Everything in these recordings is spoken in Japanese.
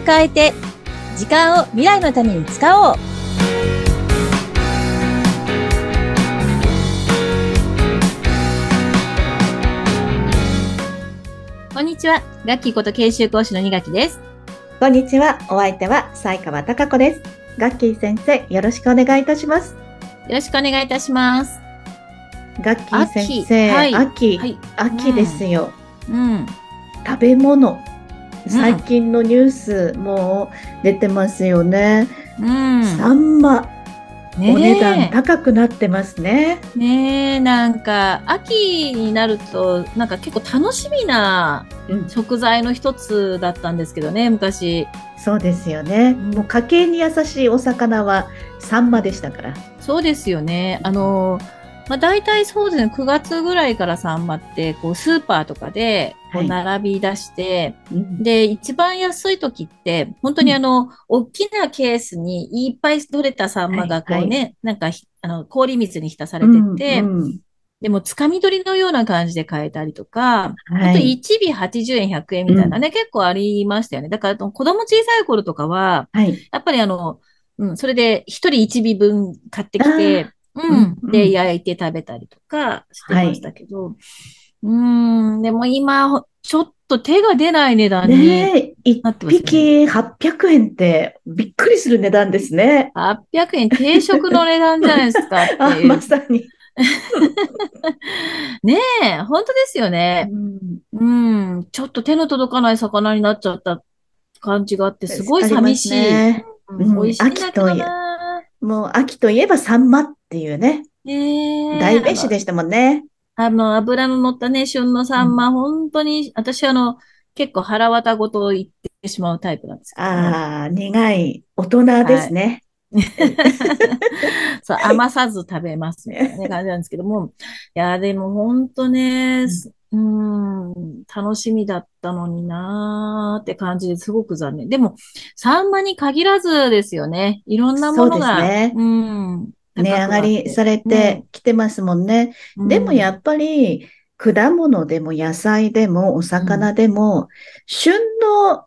を変えて、時間を未来のために使おう。こんにちは。ガッキーこと研修講師の二垣です。こんにちは。お相手は西川貴子です。ガッキー先生、よろしくお願いいたします。よろしくお願いいたします。ガッキー先生、秋秋、はい。秋ですよ。うん。食べ物。最近のニュースも出てますよね。うん。サンマ、お値段高くなってますね。ねえ、なんか、秋になると、なんか結構楽しみなうん食材の一つだったんですけどね、昔。そうですよね。うんもう家計に優しいお魚はサンマでしたから。そうですよね。あの、まあ、大体そうですね、9月ぐらいからサンマって、こう、スーパーとかで、こうはい。並び出して、うん。で、一番安い時って、本当にあの、大きなケースにいっぱい取れたサンマがこうね、はい。なんかひ、あの、氷水に浸されてて、うんうん。でも、つかみ取りのような感じで買えたりとか、あとはい。1尾80円、100円みたいなね、結構ありましたよね。だから、子供小さい頃とかは、はい。やっぱりあの、うん、それで一人1尾分買ってきて、ううん。ん、うん。で、焼いて食べたりとかしてましたけど、うーん、でも今、ちょっと手が出ない値段に、ねえ、一匹800円ってびっくりする値段ですね。800円定食の値段じゃないですかあ、いう。ま。さに。ねえ、本当ですよね。うん、ちょっと手の届かない魚になっちゃった感じがあって、す。ごい寂しい。ねうんうん。美味しいんだけどな。もう秋といえばサンマっていうね、ねえ代名詞でしたもんね。あの、油の乗ったね、旬のサンマ、本当に、私あの、結構腹渡ごと言ってしまうタイプなんですけど、ああ、苦い大人ですね。そう、余さず食べますみたいなね、感じなんですけども。いや、でも本当ね、すうーん、楽しみだったのになーって感じですごく残念。でも、サンマに限らずですよね。いろんなものが、そうねうん、値上がりされてきてますもんね。でもやっっぱり果物でも野菜でもお魚でも旬の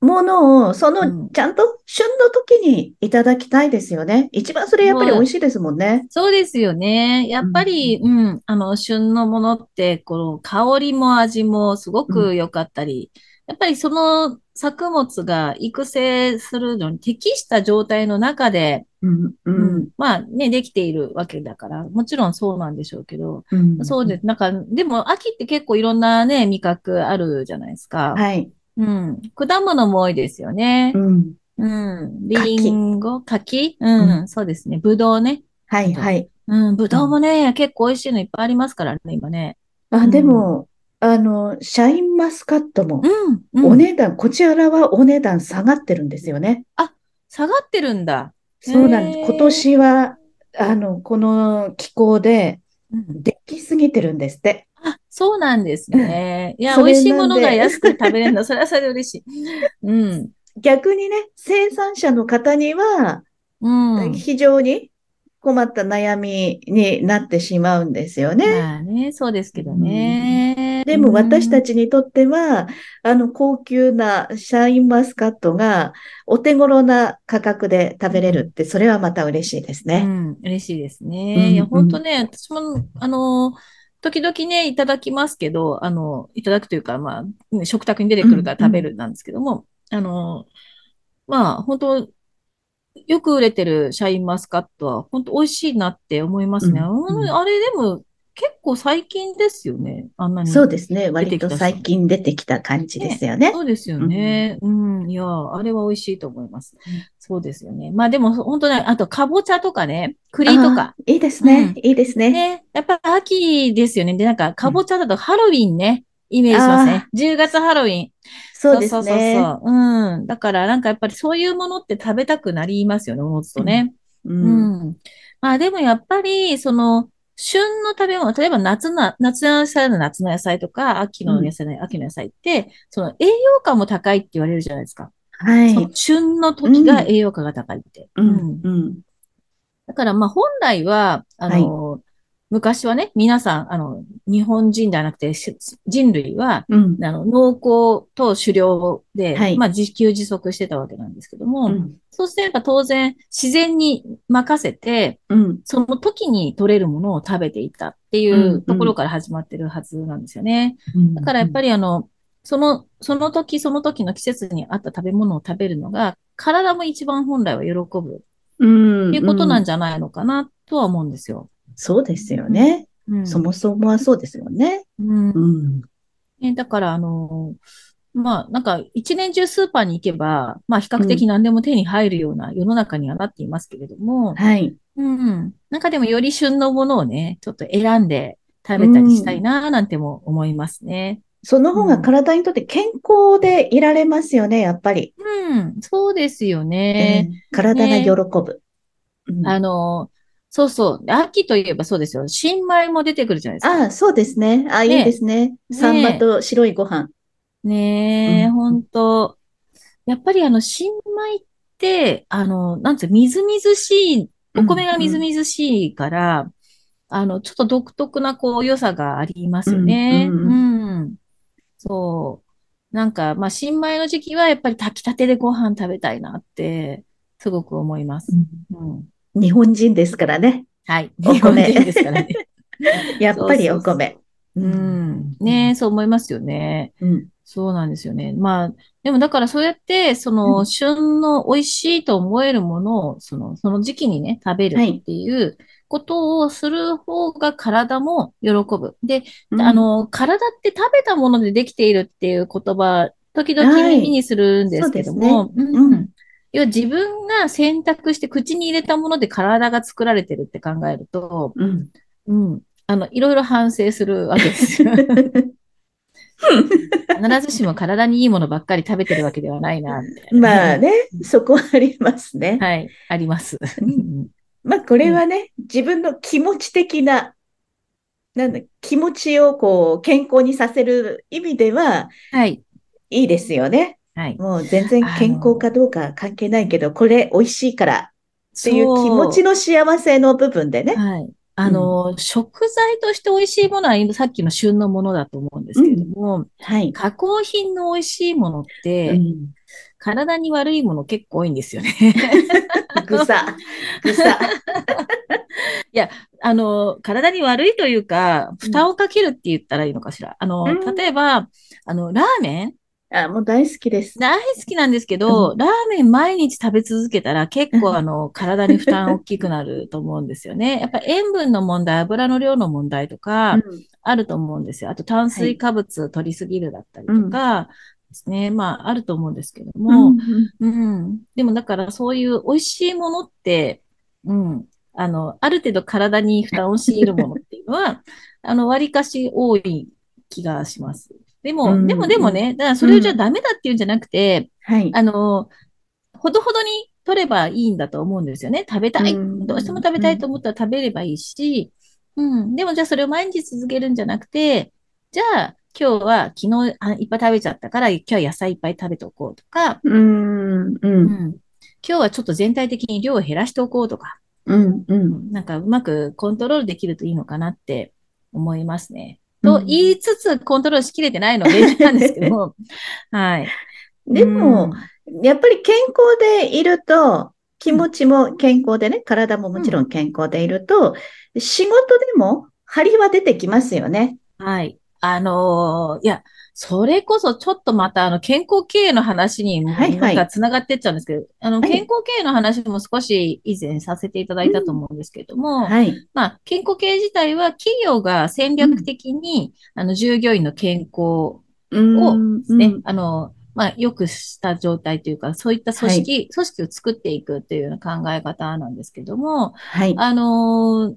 ものをそうんのちゃんと旬の時にいただきたいですよね。一番それやっぱり美味しいですもんね。そうですよね。やっぱり、うん、あの、旬のものって、この香りも味もすごく良かったり、やっぱりその作物が育成するのに適した状態の中で、うんううんん、まあね、できているわけだから、もちろんそうなんでしょうけど、うんそうです。なんか、でも秋って結構いろんなね、味覚あるじゃないですか。はい。うん。果物も多いですよねう。んうん。柿リンゴ、柿？うん、うそうですね。ぶどうね。はいはい。うん、ぶどうもね、結構美味しいのいっぱいありますからね、今ね。あ、でも、あの、シャインマスカットもうん、うん。お値段、こちらはお値段下がってるんですよね。下がってるんだ。そうなんです。今年は、あの、この気候で、うんできすぎてるんですって。あ、そうなんですね。いや、美味しいものが安く食べれるの、それはそれで嬉しい。うん。逆にね、生産者の方には、うん。非常に困った悩みになってしまうんですよね。まあね、そうですけどね。でも私たち、ちにとっては、あの高級なシャインマスカットがお手頃な価格で食べれるって、それはまた嬉しいですね。うん、嬉しいですうんね。いや、うん本当ね、私も、あの、時々ね、いただきますけど、あの、いただくというか、まあ、ね食卓に出てくるから食べるなんですけども、あの、まあ、本当よく売れてるシャインマスカットは、本当美味しいなって思いますね。うんうんうんあれでも、結構最近ですよね。あんなに。そうですね。割と最近出てきた感じですよね。そうですよね。うん。いや、あれは美味しいと思います。そうですよね。まあでも、本当ね、あと、かぼちゃとかね、栗とか。いいですね。うんいいですね。ね。やっぱ秋ですよね。で、なんか、かぼちゃだとハロウィンね、イメージしますね。10月ハロウィン。そうですそうそうね。そう。うん。だから、なんかやっぱりそういうものって食べたくなりますよね、おのずとね。う。うんん。まあでもやっぱり、その、旬の食べ物、例えば夏な、夏の野菜の夏の野菜とか、秋の野菜の秋の野菜って、その栄養価も高いって言われるじゃないですか。はいその。旬の時が栄養価が高いって。うん。うん。だからまあ本来は、あの、昔はね、皆さん、あの、日本人ではなくて、し人類は、うん。あの、農耕と狩猟で、はいまあ、自給自足してたわけなんですけども、うん。そうすれば当然、自然に任せて、うん。その時に取れるものを食べていたっていうんううんところから始まってるはずなんですよね。だだからやっぱり、りあの、その、その時その時の季節に合った食べ物を食べるのが、体も一番本来は喜ぶうん。っていうことなんじじゃないのかなとは思うんですよ。そうですよね。うん。そもそもはそうですよね。うんうん。ね、だから、あの、まあ、なんか、一年中スーパーに行けば、まあ、比較的何でも手に入るような世の中にはなっていますけれども、はい。うん。なんかでもより旬のものをね、ちょっと選んで食べたりしたいな、なんても思いますね。その方が体にとって健康でいられますよね、やっぱり。うん。そうですよね。ええ体が喜ぶ。うんあの、そうそう。秋といえばそうですよ。新米も出てくるじゃないですか。ああ、そうですね。ああ、いねいですね。ねサンマと白いご飯。ねえ、うんほんと。やっぱりあの、新米って、あの、なんつう、みずみずしい、お米がみずみずしいから、あの、ちょっと独特なこう、良さがありますよね。うんううん。そう。なんか、まあ、新米の時期はやっぱり炊きたてでご飯食べたいなって、すごく思います。うん。日本人ですからね。はい。お米日本人ですからね。やっぱりお米。う。ん。ねえ、そう思いますよね。うん。そうなんですよね。まあ、でもだからそうやって、その、うん旬の美味しいと思えるものを、その、その時期にね、食べるっていうことをする方が体も喜ぶ。で、うんあ、の、体って食べたものでできているっていう言葉、時々はい耳にするんですけどそうですも、ねうんうん要は自分が選択して口に入れたもので体が作られてるって考えると、うん。うん、あの、いろいろ反省するわけですよ。必ずしも体にいいものばっかり食べてるわけではないな。まあね、そこはありますね。はい、あります。うんまあこれはね、自分の気持ち的な、なんだ、気持ちをこう健康にさせる意味でははい、いいですよね。はい。もう全然健康かどうか関係ないけど、これ美味しいからっていう気持ちの幸せの部分でね。はい。あの、食材として美味しいものは今さっきの旬のものだと思うんですけれども、はい。加工品の美味しいものっうて、ん。体に悪いもの結構多いんですよね。ぐさ、ぐさ。あの、体に悪いというか、負担をかけるって言ったらいいのかしら。あの、うん例えば、あの、ラーメンあ、もう大好きです。大好きなんですけど、ラーメン毎日食べ続けたら結構 あの、体に負担大きくなると思うんですよね。やっぱり塩分の問題、油の量の問題とか、あると思うんですよ。あと炭水化物取りすぎるだったりとか、ですね。まあ、あると思うんですけどうんも、うんうん。でもだからそういう美味しいものって、うん。あの、ある程度体に負担を強いるものっていうのは、あの、割かし多い気がします。でも、うんでもでもね、だからそれじゃダメだっていうんじゃなくて、はい。あの、ほどほどに取ればいいんだと思うんですよね。食べたい。うんどうしても食べたいと思ったら食べればいいし、うん。でもじゃあそれを毎日続けるんじゃなくて、じゃあ今日は昨日あいっぱい食べちゃったから今日は野菜いっぱい食べておこうとか、うん、う、うんん。今日はちょっと全体的に量を減らしておこうとか、うん、う。うんんなんかうまくコントロールできるといいのかなって思いますね。と言いつつコントロールしきれてないので、なんですけど、はい。でも、やっぱり健康でいると、気持ちも健康でね、体ももちろん健康でいると、仕事でも張りは出てきますよね。うんはい。あのーいや、それこそちょっとまたあの健康経営の話になんか繋がってっちゃうんですけど、あのはい健康経営の話も少し以前させていただいたと思うんですけれども、はい。まあ健康経営自体は企業が戦略的に、あの従業員の健康うんですね、うんあの、まあ、良くした状態というか、そういった組織、組織を作っていくっていうような考え方なんですけども、はい。あのー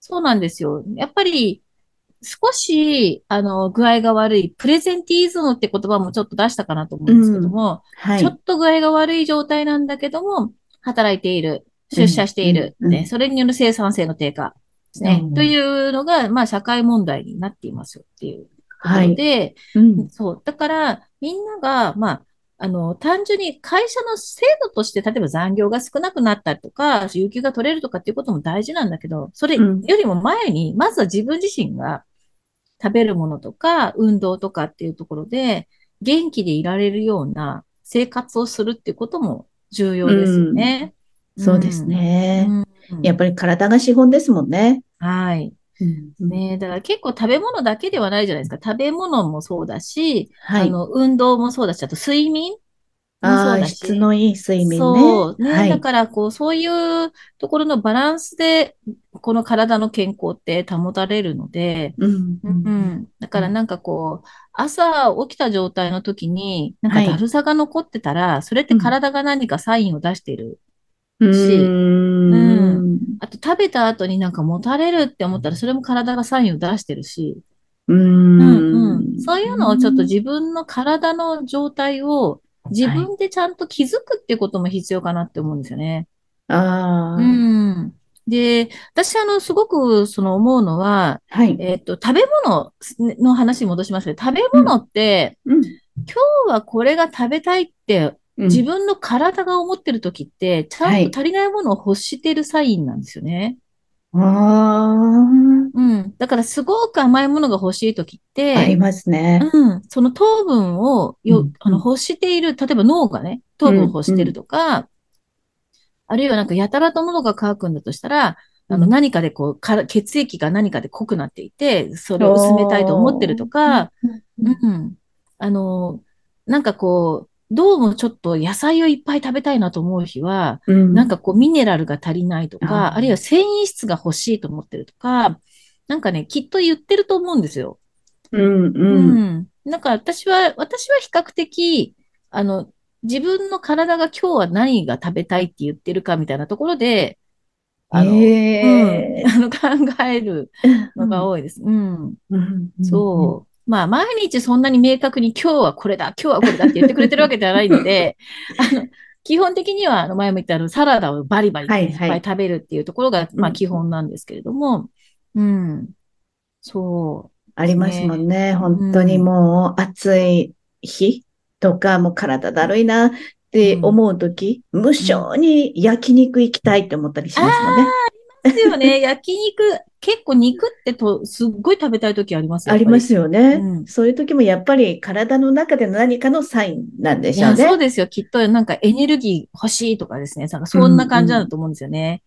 そうなんですよ。やっぱり、少し、あの、具合が悪い、プレゼンティーズムって言葉もちょっと出したかなと思うんですけども、はいちょ。っと具合が悪い状態なんだけども、働いている、出社している、うんうんね、それによる生産性の低下ですね、うんというのが、まあ、社会問題になっていますよっていうとこはい。ろで、うん。そう。だから、みんなが、まあ、あの、単純に会社の制度として、例えば残業が少なくなったりとか、有給が取れるとかっていうことも大事なんだけど、それよりも前に、まずは自分自身が食べるものとか、運動とかっていうところで、元気でいられるような生活をするっていうことも重要ですよね。うん、そうですね、うん、やっぱり体が資本ですもんね。はい。ねだから結構食べ物だけではないじゃないですか。食べ物もそうだし、はい、あの、運動もそうだし、あと睡眠ああ、質のいい睡眠ね。そうね、はい。だから、こう、そういうところのバランスで、この体の健康って保たれるので、うん。うん、だからなんかこう、朝起きた状態の時に、なんかだるさが残ってたら、はい、それって体が何かサインを出しているし、うん、うん。あと食べた後になんかもたれるって思ったら、それも体がサインを出してるし、うん、うん、そういうのをちょっと自分の体の状態を自分でちゃんと気づくってことも必要かなって思うんですよね。ああ。うん。で、私、あの、すごく、その思うのは、はい。えっ、と、食べ物の話に戻しますけど、食べ物って、うん、今日はこれが食べたいって、自分の体が思ってる時って、ちゃんと足りないものを欲してるサインなんですよね。うん。だからすごく甘いものが欲しいときって、ありますね。うん。その糖分をよ、うん、あの欲している、例えば脳がね、糖分を欲してるとか、うん、あるいはなんかやたらと喉が渇くんだとしたら、あの何かでこうか、血液が何かで濃くなっていて、それを薄めたいと思ってるとか、うん。あの、なんかこう、どうもちょっと野菜をいっぱい食べたいなと思う日は、うん、なんかこうミネラルが足りないとか、あるいは繊維質が欲しいと思ってるとか、なんかね、きっと言ってると思うんですよ。うん、うん。うん。なんか私は、私は比較的、あの、自分の体が今日は何が食べたいって言ってるかみたいなところで、あの、えー、うん、あの考えるのが多いです。うん。うん、そう。まあ、毎日そんなに明確に今日はこれだ、今日はこれだって言ってくれてるわけではないので、あの、基本的には、あの、前も言ったあの、サラダをバリバリいっぱい食べるっていうところが、はいはい、まあ、基本なんですけれども、うん、そう、ありますもんね。本当にもう暑い日とか、もう体だるいなって思うとき、うん、無性に焼肉行きたいって思ったりしますもんね。ですよね。焼肉、結構肉ってと、すっごい食べたい時ありますよありますよね、うん、そういう時もやっぱり体の中での何かのサインなんでしょうね。そうですよ。きっとなんかエネルギー欲しいとかですね。そんな感じだと思うんですよね。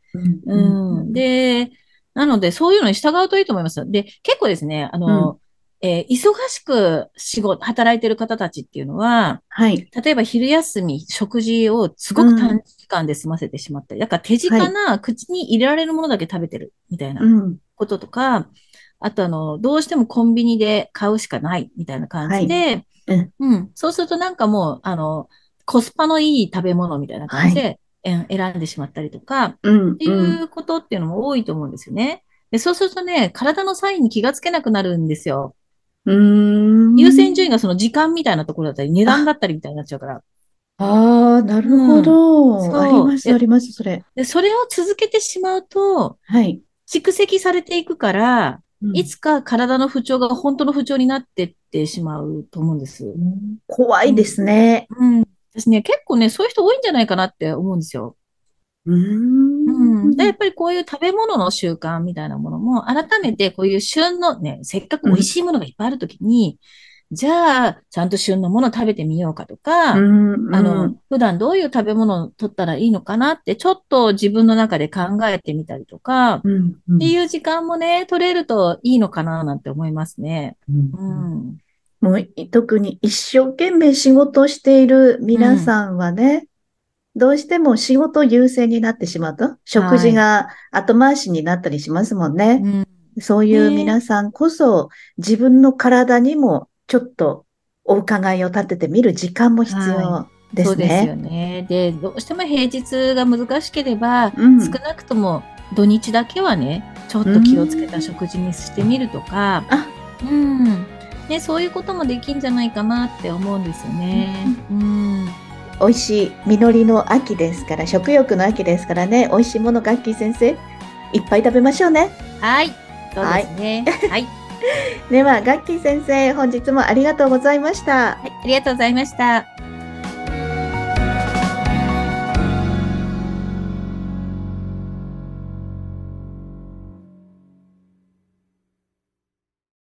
うん、うん、で、なのでそういうのに従うといいと思います。で、結構ですね、あの、えー、忙しく仕事、働いてる方たちっていうのは、はい。例えば昼休み、食事をすごく短時間で済ませてしまったり、うん、だから手近な口に入れられるものだけ食べてるみたいなこととか、うん、あとあの、どうしてもコンビニで買うしかないみたいな感じで、はい、うん、うん。そうするとなんかもう、あの、コスパのいい食べ物みたいな感じで、はい、選んでしまったりとか、うん、っていうことっていうのも多いと思うんですよね。でそうするとね、体のサインに気がつけなくなるんですよ。うん優先順位がその時間みたいなところだったり、値段だったりみたいになっちゃうから。ああ、なるほど、うん、あります、あります、それ。で、それを続けてしまうと、はい。蓄積されていくから、うん、いつか体の不調が本当の不調になってってしまうと思うんです。うん、怖いですね、うん。私ね、結構ね、そういう人多いんじゃないかなって思うんですよ。うん。で、やっぱりこういう食べ物の習慣みたいなものも、改めてこういう旬のね、せっかく美味しいものがいっぱいあるときに、うん、じゃあ、ちゃんと旬のものを食べてみようかとか、うんうん、あの、普段どういう食べ物を取ったらいいのかなって、ちょっと自分の中で考えてみたりとか、うんうん、っていう時間もね、取れるといいのかななんて思いますね。うん、うん。もう特に一生懸命仕事をしている皆さんはね、どうしても仕事優先になってしまうと、食事が後回しになったりしますもんね。はいうん、そういう皆さんこそ、自分の体にもちょっとお伺いを立ててみる時間も必要ですね。そうですよね。で、どうしても平日が難しければ、うん、少なくとも土日だけはね、ちょっと気をつけた食事にしてみるとか、うん、ね、そういうこともできんじゃないかなって思うんですよね。うん、うん美味しい実りの秋ですから食欲の秋ですからね。美味しいものガッキー先生。いっぱい食べましょうね。はい。そうですね。はい、ではガッキー先生本日もありがとうございました、はい、ありがとうございました